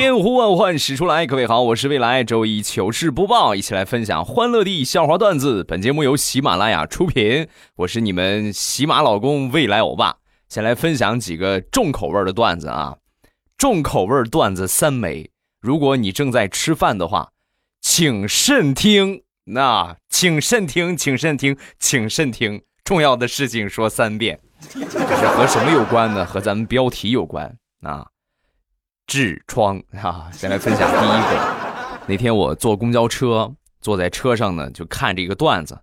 千呼万唤始出来，各位好，我是未来周一糗事播报，一起来分享欢乐的笑话段子。本节目由喜马拉雅出品，我是你们喜马老公未来欧巴。先来分享几个重口味的段子啊，重口味段子三枚。如果你正在吃饭的话，请慎听。那请慎听，请慎听，请慎听，重要的事情说三遍。这是和什么有关呢？和咱们标题有关啊。痔疮啊！先来分享第一个。那天我坐公交车，坐在车上呢，就看这个段子，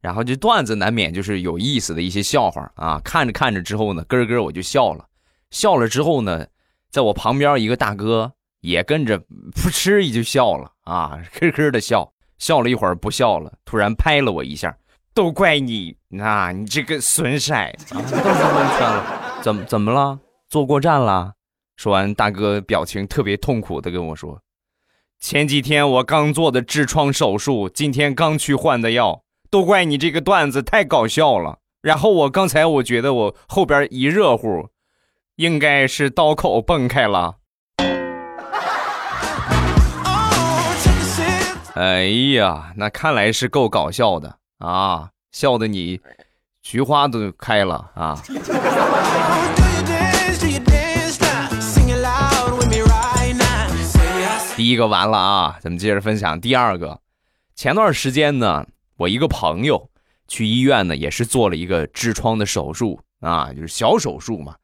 然后这段子难免就是有意思的一些笑话啊。看着看着之后呢，咯咯我就笑了。笑了之后呢，在我旁边一个大哥也跟着噗嗤一就笑了啊，咯咯的笑。笑了一会儿不笑了，突然拍了我一下，都怪你啊！你这个损色 啊！都是温泉了，怎么怎么了？坐过站了？说完，大哥表情特别痛苦的跟我说：“前几天我刚做的痔疮手术，今天刚去换的药，都怪你这个段子太搞笑了。然后我刚才我觉得我后边一热乎，应该是刀口崩开了。”哎呀，那看来是够搞笑的啊，笑的你菊花都开了啊！第一个完了啊，咱们接着分享第二个。前段时间呢，我一个朋友去医院呢，也是做了一个痔疮的手术啊，就是小手术嘛。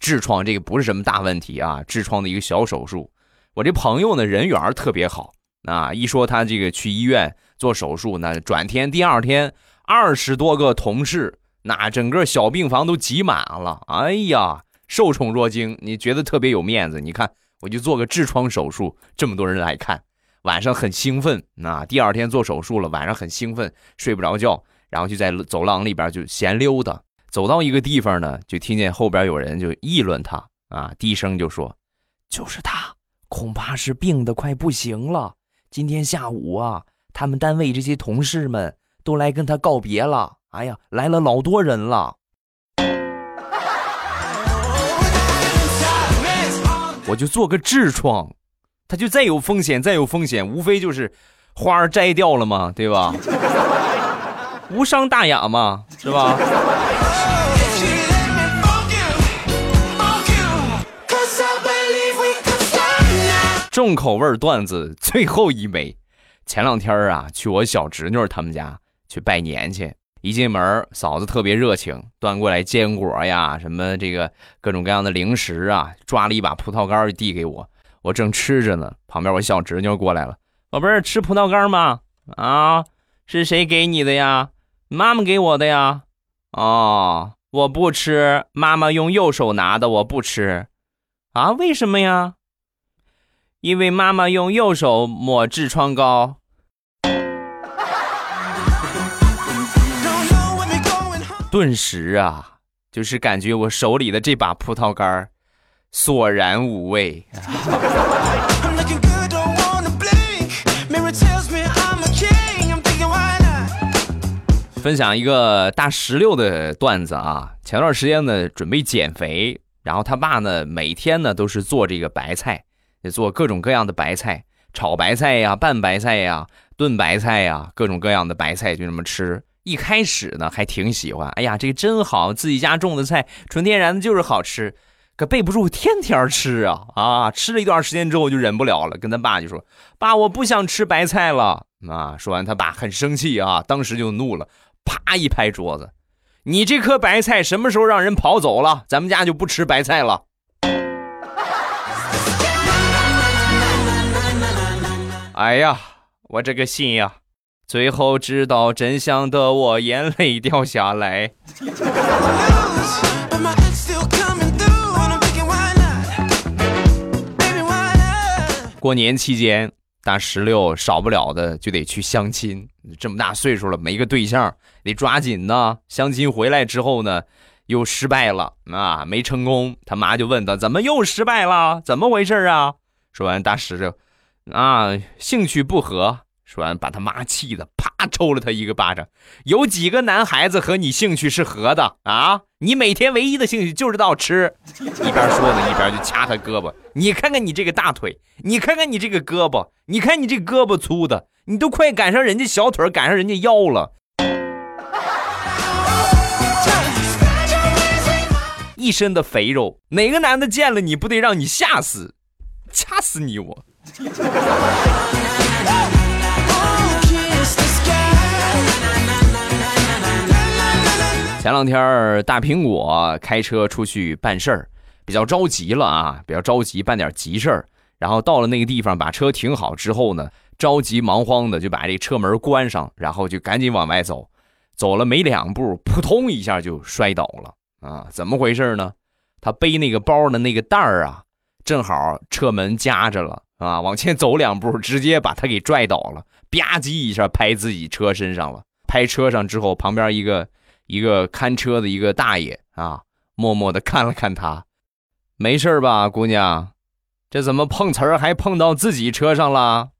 痔疮这个不是什么大问题啊，痔疮的一个小手术。我这朋友呢，人缘特别好啊，一说他这个去医院做手术，那转天第二天二十多个同事，那整个小病房都挤满了。哎呀，受宠若惊，你觉得特别有面子。你看。我就做个痔疮手术，这么多人来看，晚上很兴奋。那第二天做手术了，晚上很兴奋，睡不着觉，然后就在走廊里边就闲溜达。走到一个地方呢，就听见后边有人就议论他啊，低声就说：“就是他，恐怕是病得快不行了。今天下午啊，他们单位这些同事们都来跟他告别了。哎呀，来了老多人了。”我就做个痔疮，它就再有风险，再有风险，无非就是花儿摘掉了嘛，对吧？无伤大雅嘛，是吧？重口味段子最后一枚，前两天啊，去我小侄女他们家去拜年去。一进门，嫂子特别热情，端过来坚果呀，什么这个各种各样的零食啊，抓了一把葡萄干递给我，我正吃着呢。旁边我小侄女过来了，宝贝儿吃葡萄干吗？啊，是谁给你的呀？妈妈给我的呀。哦，我不吃，妈妈用右手拿的，我不吃。啊，为什么呀？因为妈妈用右手抹痔疮膏。顿时啊，就是感觉我手里的这把葡萄干索然无味。分享一个大石榴的段子啊，前段时间呢准备减肥，然后他爸呢每天呢都是做这个白菜，做各种各样的白菜，炒白菜呀、拌白菜呀、炖白菜呀，各种各样的白菜就这么吃。一开始呢还挺喜欢，哎呀，这个真好，自己家种的菜，纯天然的就是好吃。可备不住天天吃啊 啊！吃了一段时间之后就忍不了了，跟他爸就说：“爸，我不想吃白菜了。”啊，说完他爸很生气啊，当时就怒了，啪一拍桌子：“你这颗白菜什么时候让人跑走了？咱们家就不吃白菜了。”哎呀，我这个心呀！最后知道真相的我，眼泪掉下来。过年期间，大石榴少不了的就得去相亲。这么大岁数了，没个对象，得抓紧呢。相亲回来之后呢，又失败了啊，没成功。他妈就问他怎么又失败了，怎么回事啊？说完，大石榴啊，兴趣不合。说完，把他妈气的啪抽了他一个巴掌。有几个男孩子和你兴趣是合的啊？你每天唯一的兴趣就知道吃。一边说呢，一边就掐他胳膊。你看看你这个大腿，你看看你这个胳膊，你看你这胳膊粗的，你都快赶上人家小腿，赶上人家腰了。一身的肥肉，哪个男的见了你不得让你吓死？掐死你我！前两天大苹果开车出去办事儿，比较着急了啊，比较着急办点急事儿。然后到了那个地方，把车停好之后呢，着急忙慌的就把这车门关上，然后就赶紧往外走。走了没两步，扑通一下就摔倒了啊！怎么回事呢？他背那个包的那个袋儿啊，正好车门夹着了啊，往前走两步，直接把他给拽倒了，吧唧一下拍自己车身上了。拍车上之后，旁边一个。一个看车的一个大爷啊，默默的看了看他，没事吧，姑娘？这怎么碰瓷儿还碰到自己车上了？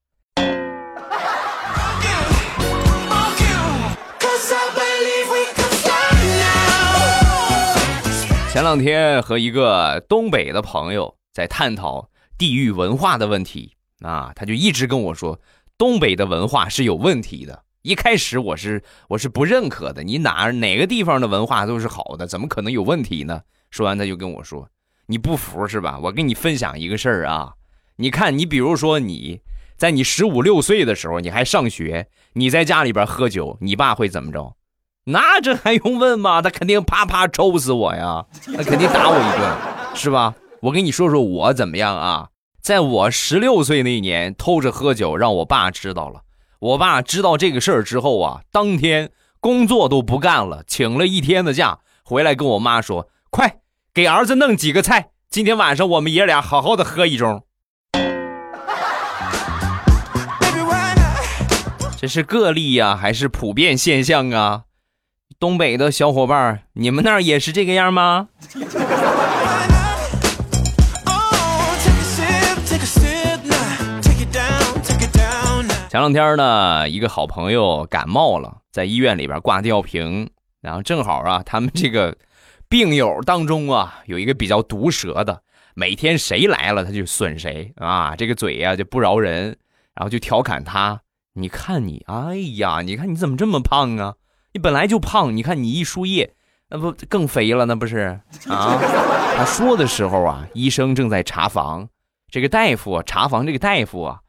前两天和一个东北的朋友在探讨地域文化的问题啊，他就一直跟我说，东北的文化是有问题的。一开始我是我是不认可的，你哪哪个地方的文化都是好的，怎么可能有问题呢？说完他就跟我说：“你不服是吧？我跟你分享一个事儿啊，你看你比如说你在你十五六岁的时候，你还上学，你在家里边喝酒，你爸会怎么着？那这还用问吗？他肯定啪啪抽死我呀，他肯定打我一顿，是吧？我跟你说说我怎么样啊，在我十六岁那年偷着喝酒，让我爸知道了。”我爸知道这个事儿之后啊，当天工作都不干了，请了一天的假，回来跟我妈说：“快给儿子弄几个菜，今天晚上我们爷俩好好的喝一盅。”这是个例呀，还是普遍现象啊？东北的小伙伴，你们那儿也是这个样吗？前两天呢，一个好朋友感冒了，在医院里边挂吊瓶，然后正好啊，他们这个病友当中啊，有一个比较毒舌的，每天谁来了他就损谁啊，这个嘴呀就不饶人，然后就调侃他，你看你，哎呀，你看你怎么这么胖啊？你本来就胖，你看你一输液，那不更肥了？那不是啊？他说的时候啊，医生正在查房，这个大夫查房，这个大夫啊。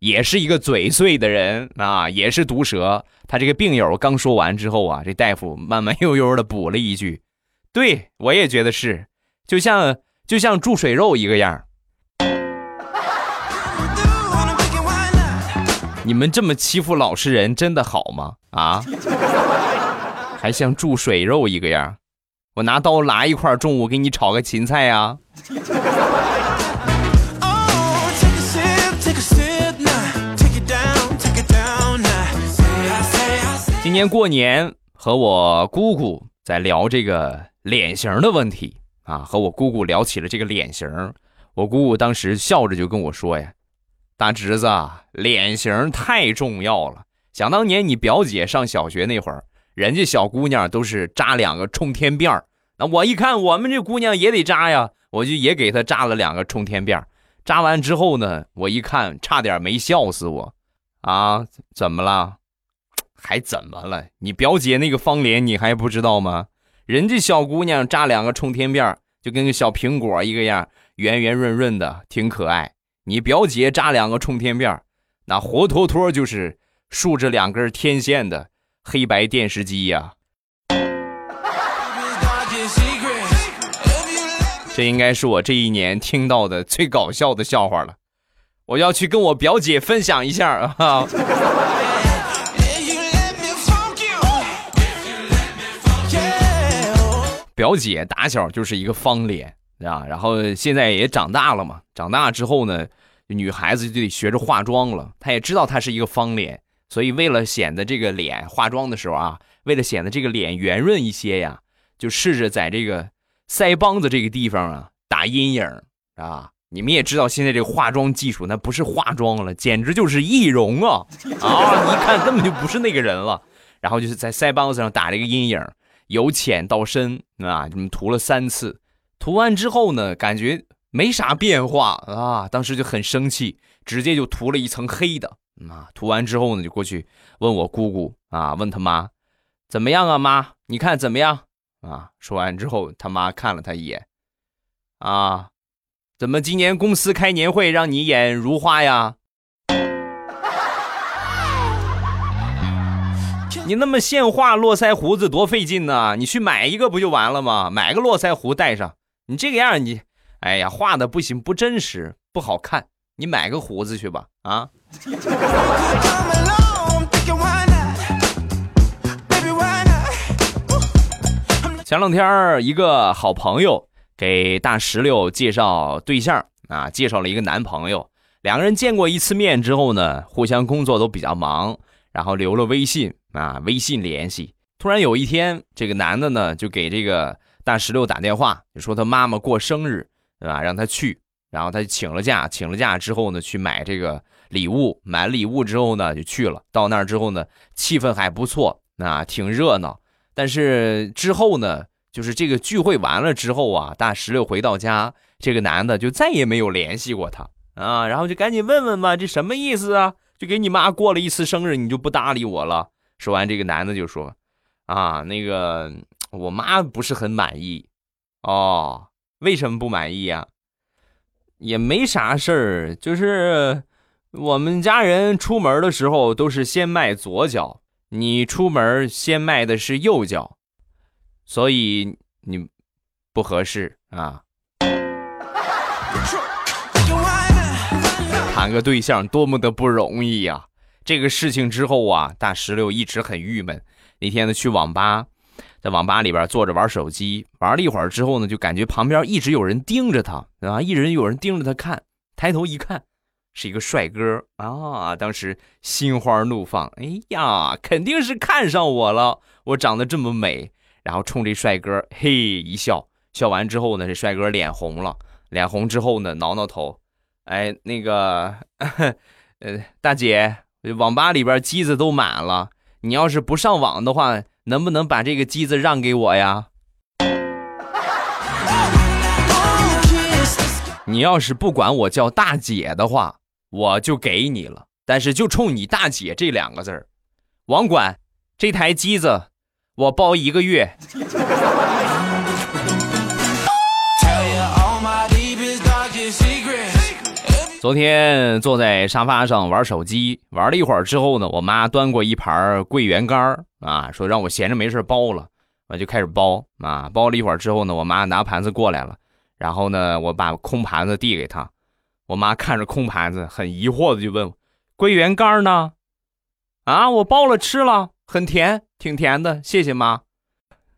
也是一个嘴碎的人啊，也是毒舌。他这个病友刚说完之后啊，这大夫慢慢悠悠的补了一句：“对我也觉得是，就像就像注水肉一个样。”你们这么欺负老实人，真的好吗？啊，还像注水肉一个样？我拿刀拉一块，中午给你炒个芹菜呀。今年过年和我姑姑在聊这个脸型的问题啊，和我姑姑聊起了这个脸型，我姑姑当时笑着就跟我说呀：“大侄子，脸型太重要了。想当年你表姐上小学那会儿，人家小姑娘都是扎两个冲天辫儿，那我一看我们这姑娘也得扎呀，我就也给她扎了两个冲天辫儿。扎完之后呢，我一看差点没笑死我，啊，怎么了？”还怎么了？你表姐那个方脸你还不知道吗？人家小姑娘扎两个冲天辫就跟个小苹果一个样，圆圆润润的，挺可爱。你表姐扎两个冲天辫那活脱脱就是竖着两根天线的黑白电视机呀。这应该是我这一年听到的最搞笑的笑话了。我要去跟我表姐分享一下啊。表姐打小就是一个方脸啊，然后现在也长大了嘛。长大之后呢，女孩子就得学着化妆了。她也知道她是一个方脸，所以为了显得这个脸化妆的时候啊，为了显得这个脸圆润一些呀，就试着在这个腮帮子这个地方啊打阴影啊。你们也知道，现在这个化妆技术那不是化妆了，简直就是易容啊！啊，一看根本就不是那个人了。然后就是在腮帮子上打了一个阴影，由浅到深啊，你们涂了三次。涂完之后呢，感觉没啥变化啊，当时就很生气，直接就涂了一层黑的。啊，涂完之后呢，就过去问我姑姑啊，问他妈怎么样啊？妈，你看怎么样？啊，说完之后，他妈看了他一眼，啊。怎么今年公司开年会让你演如花呀？你那么现画络腮胡子多费劲呢？你去买一个不就完了吗？买个络腮胡戴上。你这个样你，哎呀，画的不行，不真实，不好看。你买个胡子去吧，啊！前两天一个好朋友。给大石榴介绍对象啊，介绍了一个男朋友。两个人见过一次面之后呢，互相工作都比较忙，然后留了微信啊，微信联系。突然有一天，这个男的呢就给这个大石榴打电话，就说他妈妈过生日，对吧？让他去。然后他就请了假，请了假之后呢，去买这个礼物。买礼物之后呢，就去了。到那儿之后呢，气氛还不错，啊，挺热闹。但是之后呢？就是这个聚会完了之后啊，大石榴回到家，这个男的就再也没有联系过他啊，然后就赶紧问问吧，这什么意思啊？就给你妈过了一次生日，你就不搭理我了？说完，这个男的就说：“啊，那个我妈不是很满意哦，为什么不满意呀？也没啥事儿，就是我们家人出门的时候都是先迈左脚，你出门先迈的是右脚。”所以你不合适 啊！谈个对象多么的不容易呀！这个事情之后啊，大石榴一直很郁闷。那天呢，去网吧，在网吧里边坐着玩手机，玩了一会儿之后呢，就感觉旁边一直有人盯着他啊，一直有人盯着他看。抬头一看，是一个帅哥啊！当时心花怒放，哎呀，肯定是看上我了，我长得这么美。然后冲这帅哥嘿一笑，笑完之后呢，这帅哥脸红了，脸红之后呢，挠挠头，哎，那个，呃，大姐，网吧里边机子都满了，你要是不上网的话，能不能把这个机子让给我呀？你要是不管我叫大姐的话，我就给你了，但是就冲你大姐这两个字儿，网管，这台机子。我包一个月。昨天坐在沙发上玩手机，玩了一会儿之后呢，我妈端过一盘桂圆干啊，说让我闲着没事包了，我就开始包啊，包了一会儿之后呢，我妈拿盘子过来了，然后呢，我把空盘子递给她，我妈看着空盘子，很疑惑的就问：“桂圆干呢？啊，我包了吃了。”很甜，挺甜的，谢谢妈。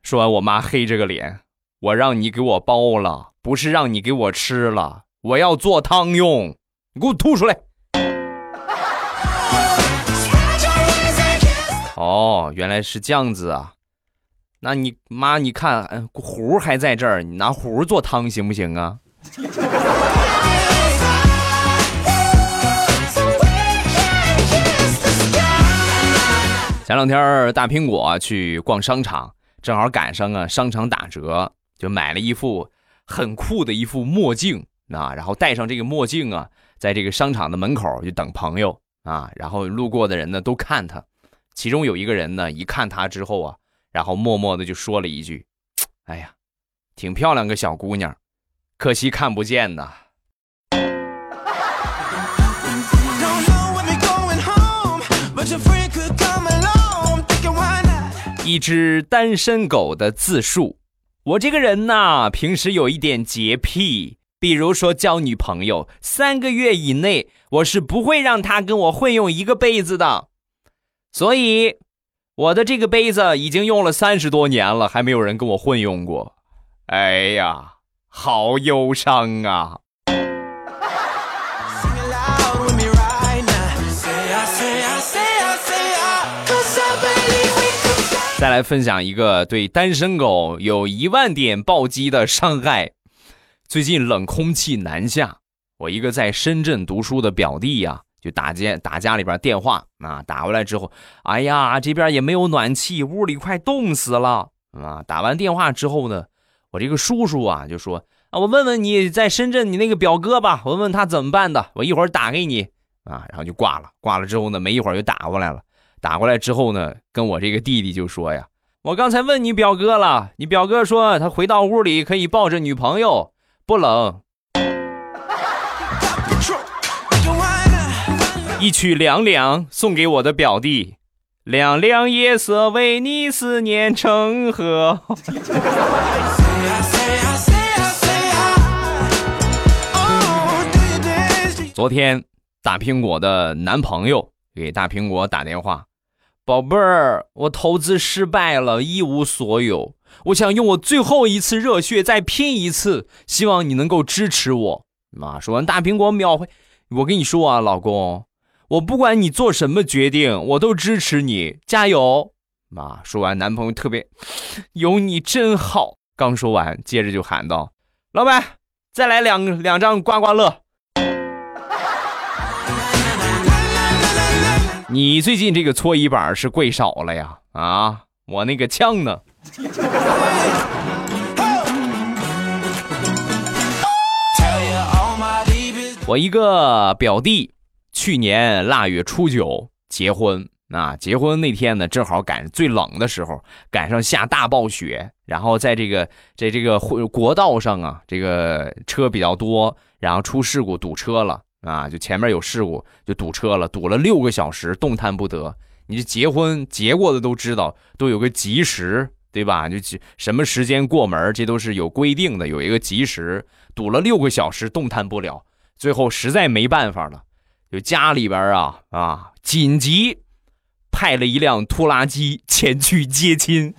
说完，我妈黑着个脸，我让你给我包了，不是让你给我吃了，我要做汤用，你给我吐出来。哦，原来是这样子啊，那你妈，你看，壶还在这儿，你拿壶做汤行不行啊？前两天大苹果去逛商场，正好赶上啊商场打折，就买了一副很酷的一副墨镜啊，然后戴上这个墨镜啊，在这个商场的门口就等朋友啊，然后路过的人呢都看他，其中有一个人呢一看他之后啊，然后默默的就说了一句：“哎呀，挺漂亮个小姑娘，可惜看不见呐。” 一只单身狗的自述：我这个人呐，平时有一点洁癖，比如说交女朋友，三个月以内我是不会让她跟我混用一个杯子的。所以，我的这个杯子已经用了三十多年了，还没有人跟我混用过。哎呀，好忧伤啊！再来分享一个对单身狗有一万点暴击的伤害。最近冷空气南下，我一个在深圳读书的表弟呀，就打接打家里边电话啊，打过来之后，哎呀，这边也没有暖气，屋里快冻死了啊！打完电话之后呢，我这个叔叔啊就说啊，我问问你在深圳你那个表哥吧，我问问他怎么办的，我一会儿打给你啊，然后就挂了。挂了之后呢，没一会儿就打过来了。打过来之后呢，跟我这个弟弟就说呀：“我刚才问你表哥了，你表哥说他回到屋里可以抱着女朋友，不冷。”一曲凉凉送给我的表弟，凉凉夜色为你思念成河。昨天大苹果的男朋友给大苹果打电话。宝贝儿，我投资失败了，一无所有。我想用我最后一次热血再拼一次，希望你能够支持我。妈说完，大苹果秒回：“我跟你说啊，老公，我不管你做什么决定，我都支持你，加油。”妈说完，男朋友特别有你真好。刚说完，接着就喊道：“老板，再来两两张刮刮乐。”你最近这个搓衣板是跪少了呀？啊，我那个枪呢？我一个表弟去年腊月初九结婚啊，结婚那天呢，正好赶最冷的时候，赶上下大暴雪，然后在这个在这个国道上啊，这个车比较多，然后出事故堵车了。啊，就前面有事故，就堵车了，堵了六个小时，动弹不得。你这结婚结过的都知道，都有个吉时，对吧？就什么时间过门，这都是有规定的，有一个吉时。堵了六个小时，动弹不了，最后实在没办法了，就家里边啊啊，紧急派了一辆拖拉机前去接亲。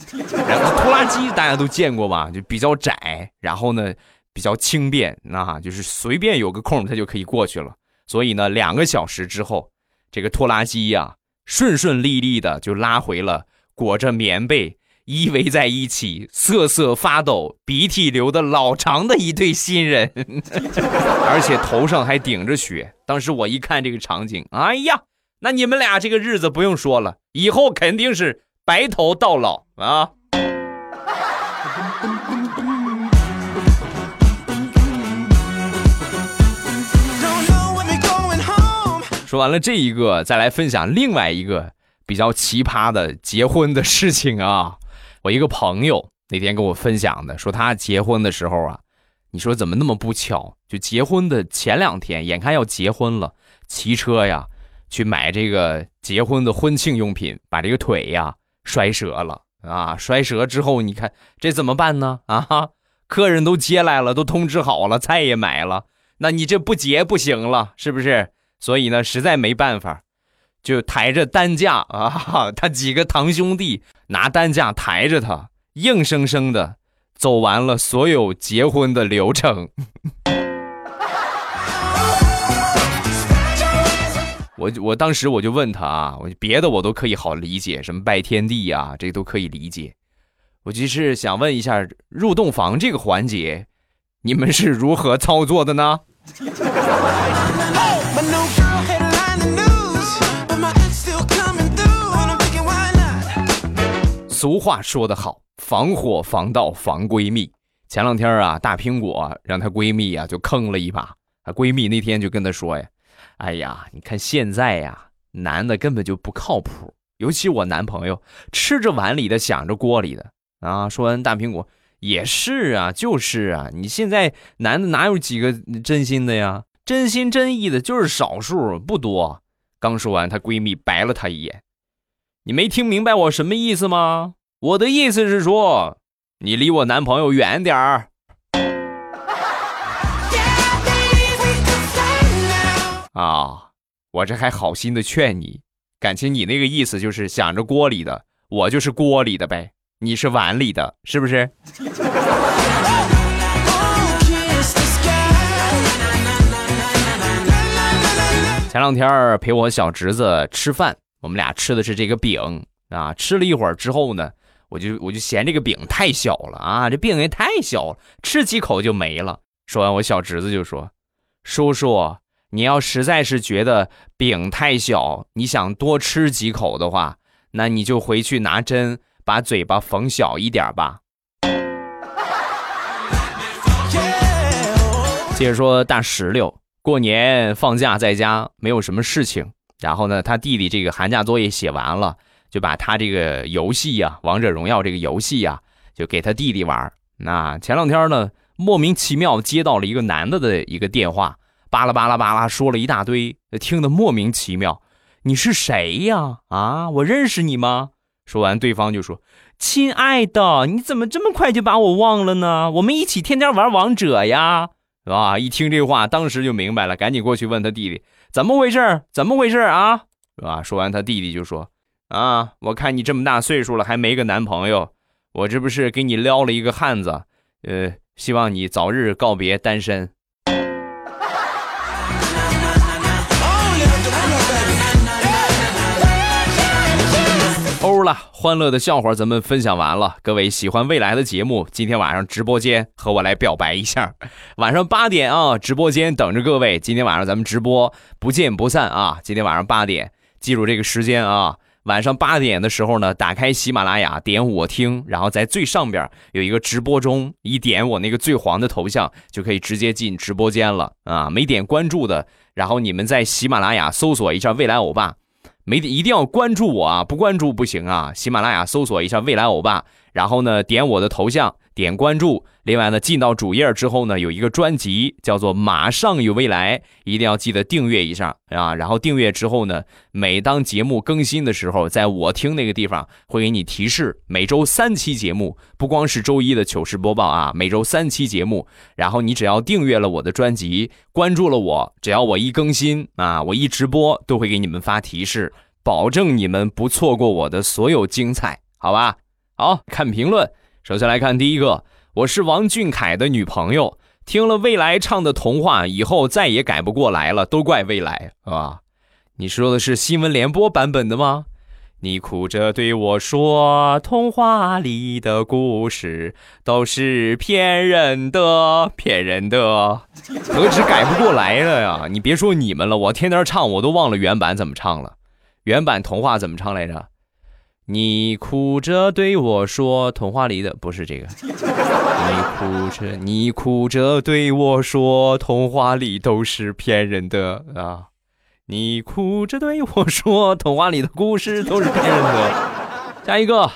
然后拖拉机大家都见过吧？就比较窄，然后呢。比较轻便，那就是随便有个空，他就可以过去了。所以呢，两个小时之后，这个拖拉机呀，顺顺利利的就拉回了裹着棉被依偎在一起、瑟瑟发抖、鼻涕流的老长的一对新人，而且头上还顶着雪。当时我一看这个场景，哎呀，那你们俩这个日子不用说了，以后肯定是白头到老啊！说完了这一个，再来分享另外一个比较奇葩的结婚的事情啊！我一个朋友那天跟我分享的，说他结婚的时候啊，你说怎么那么不巧？就结婚的前两天，眼看要结婚了，骑车呀去买这个结婚的婚庆用品，把这个腿呀摔折了啊！摔折之后，你看这怎么办呢？啊，客人都接来了，都通知好了，菜也买了，那你这不结不行了，是不是？所以呢，实在没办法，就抬着担架啊，他几个堂兄弟拿担架抬着他，硬生生的走完了所有结婚的流程。我我当时我就问他啊，我别的我都可以好理解，什么拜天地呀，这都可以理解。我就是想问一下，入洞房这个环节，你们是如何操作的呢？俗话说得好，防火防盗防闺蜜。前两天啊，大苹果让她闺蜜啊就坑了一把。她闺蜜那天就跟她说呀：“哎呀，你看现在呀，男的根本就不靠谱，尤其我男朋友，吃着碗里的想着锅里的啊。”说完，大苹果也是啊，就是啊，你现在男的哪有几个真心的呀？真心真意的就是少数，不多。刚说完，她闺蜜白了她一眼。你没听明白我什么意思吗？我的意思是说，你离我男朋友远点儿。啊，我这还好心的劝你，感情你那个意思就是想着锅里的，我就是锅里的呗，你是碗里的，是不是？前两天陪我小侄子吃饭。我们俩吃的是这个饼啊，吃了一会儿之后呢，我就我就嫌这个饼太小了啊，这饼也太小了，吃几口就没了。说完，我小侄子就说：“叔叔，你要实在是觉得饼太小，你想多吃几口的话，那你就回去拿针把嘴巴缝小一点吧。”接着说大石榴，过年放假在家没有什么事情，然后呢，他弟弟这个寒假作业写完了，就把他这个游戏呀，王者荣耀这个游戏呀，就给他弟弟玩。那前两天呢，莫名其妙接到了一个男的的一个电话，巴拉巴拉巴拉说了一大堆，听得莫名其妙。你是谁呀？啊，我认识你吗？说完，对方就说：“亲爱的，你怎么这么快就把我忘了呢？我们一起天天玩王者呀。”啊！一听这话，当时就明白了，赶紧过去问他弟弟怎么回事怎么回事啊？是吧？说完，他弟弟就说：“啊，我看你这么大岁数了，还没个男朋友，我这不是给你撩了一个汉子，呃，希望你早日告别单身。”了，欢乐的笑话咱们分享完了。各位喜欢未来的节目，今天晚上直播间和我来表白一下。晚上八点啊，直播间等着各位。今天晚上咱们直播不见不散啊！今天晚上八点，记住这个时间啊。晚上八点的时候呢，打开喜马拉雅，点我听，然后在最上边有一个直播中，一点我那个最黄的头像，就可以直接进直播间了啊。没点关注的，然后你们在喜马拉雅搜索一下未来欧巴。没一定要关注我啊，不关注不行啊！喜马拉雅搜索一下“未来欧巴”，然后呢点我的头像，点关注。另外呢，进到主页之后呢，有一个专辑叫做《马上有未来》，一定要记得订阅一下啊！然后订阅之后呢，每当节目更新的时候，在我听那个地方会给你提示。每周三期节目，不光是周一的糗事播报啊，每周三期节目。然后你只要订阅了我的专辑，关注了我，只要我一更新啊，我一直播都会给你们发提示。保证你们不错过我的所有精彩，好吧？好看评论，首先来看第一个，我是王俊凯的女朋友，听了未来唱的童话以后再也改不过来了，都怪未来啊！你说的是新闻联播版本的吗？你哭着对我说，童话里的故事都是骗人的，骗人的，何止改不过来了呀？你别说你们了，我天天唱，我都忘了原版怎么唱了。原版童话怎么唱来着？你哭着对我说，童话里的不是这个。你哭着，你哭着对我说，童话里都是骗人的啊！你哭着对我说，童话里的故事都是骗人的。下一个，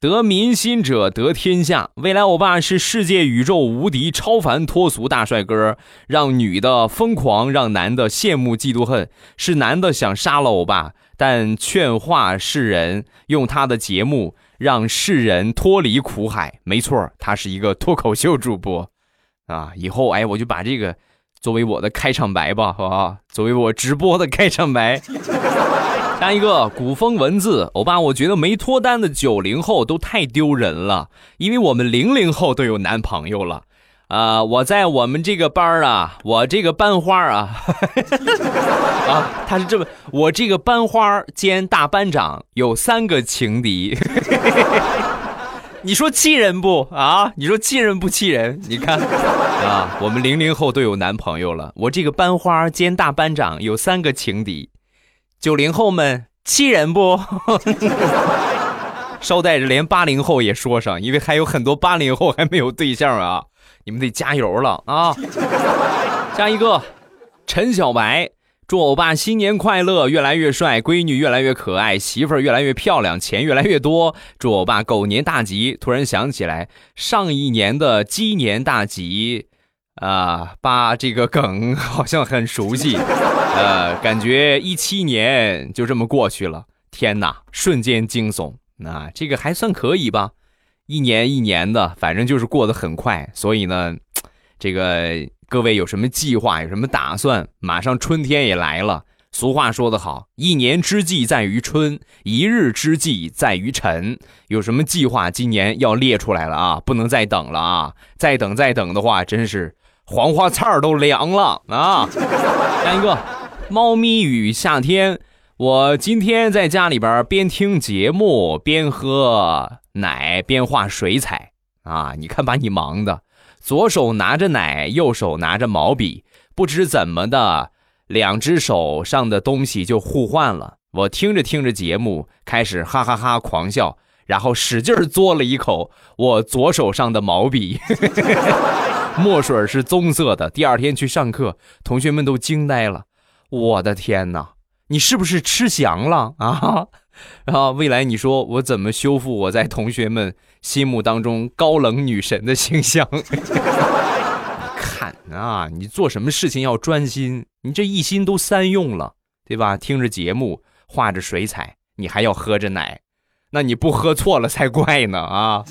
得民心者得天下。未来欧巴是世界宇宙无敌超凡脱俗大帅哥，让女的疯狂，让男的羡慕嫉妒恨，是男的想杀了欧巴。但劝化世人，用他的节目让世人脱离苦海。没错，他是一个脱口秀主播，啊，以后哎，我就把这个作为我的开场白吧，好不好？作为我直播的开场白。下一个古风文字，欧巴，我觉得没脱单的九零后都太丢人了，因为我们零零后都有男朋友了。啊，我在我们这个班啊，我这个班花啊，啊，他是这么，我这个班花兼大班长有三个情敌，你说气人不啊？你说气人不气人？你看啊，我们零零后都有男朋友了，我这个班花兼大班长有三个情敌，九零后们气人不？捎带着连八零后也说上，因为还有很多八零后还没有对象啊。你们得加油了啊！下一个，陈小白，祝欧巴新年快乐，越来越帅，闺女越来越可爱，媳妇儿越来越漂亮，钱越来越多。祝欧巴狗年大吉！突然想起来，上一年的鸡年大吉，啊，把这个梗好像很熟悉，呃，感觉一七年就这么过去了。天哪，瞬间惊悚。那这个还算可以吧？一年一年的，反正就是过得很快，所以呢，这个各位有什么计划，有什么打算？马上春天也来了。俗话说得好，一年之计在于春，一日之计在于晨。有什么计划，今年要列出来了啊！不能再等了啊！再等再等的话，真是黄花菜都凉了啊！下一个，猫咪与夏天。我今天在家里边边听节目边喝奶边画水彩啊！你看把你忙的，左手拿着奶，右手拿着毛笔，不知怎么的，两只手上的东西就互换了。我听着听着节目，开始哈哈哈狂笑，然后使劲嘬了一口我左手上的毛笔，墨水是棕色的。第二天去上课，同学们都惊呆了。我的天哪！你是不是吃翔了 啊？然后，未来你说我怎么修复我在同学们心目当中高冷女神的形象？看啊，你做什么事情要专心，你这一心都三用了，对吧？听着节目，画着水彩，你还要喝着奶，那你不喝错了才怪呢啊！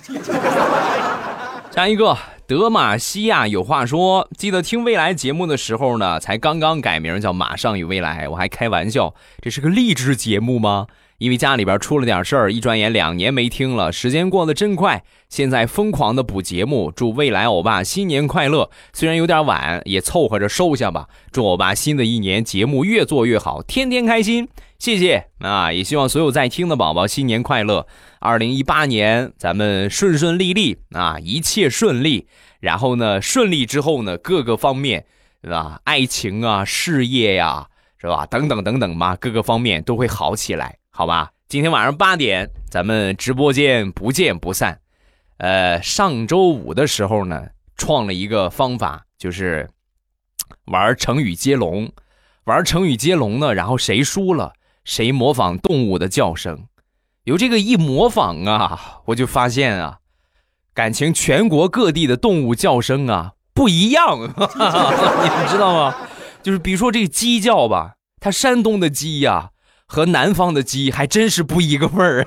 下一个。德玛西亚有话说，记得听未来节目的时候呢，才刚刚改名叫马上与未来，我还开玩笑，这是个励志节目吗？因为家里边出了点事儿，一转眼两年没听了，时间过得真快。现在疯狂的补节目，祝未来欧巴新年快乐。虽然有点晚，也凑合着收下吧。祝欧巴新的一年节目越做越好，天天开心。谢谢啊！也希望所有在听的宝宝新年快乐。二零一八年咱们顺顺利利啊，一切顺利。然后呢，顺利之后呢，各个方面，是吧？爱情啊，事业呀，是吧？等等等等嘛，各个方面都会好起来。好吧，今天晚上八点，咱们直播间不见不散。呃，上周五的时候呢，创了一个方法，就是玩成语接龙。玩成语接龙呢，然后谁输了，谁模仿动物的叫声。有这个一模仿啊，我就发现啊，感情全国各地的动物叫声啊不一样，你们知道吗？就是比如说这个鸡叫吧，它山东的鸡呀。和南方的鸡还真是不一个味儿，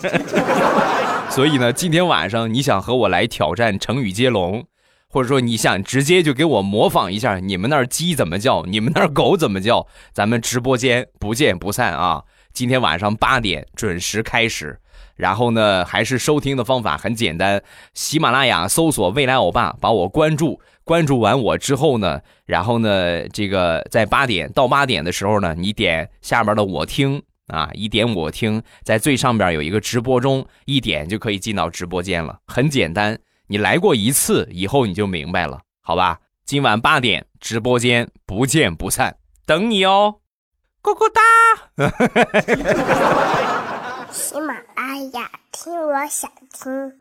所以呢，今天晚上你想和我来挑战成语接龙，或者说你想直接就给我模仿一下你们那儿鸡怎么叫，你们那儿狗怎么叫，咱们直播间不见不散啊！今天晚上八点准时开始，然后呢，还是收听的方法很简单，喜马拉雅搜索“未来欧巴”，把我关注，关注完我之后呢，然后呢，这个在八点到八点的时候呢，你点下边的我听。啊，一点我听，在最上边有一个直播中，一点就可以进到直播间了，很简单。你来过一次以后你就明白了，好吧？今晚八点直播间不见不散，等你哦，咕咕哒。喜马拉雅听，我想听。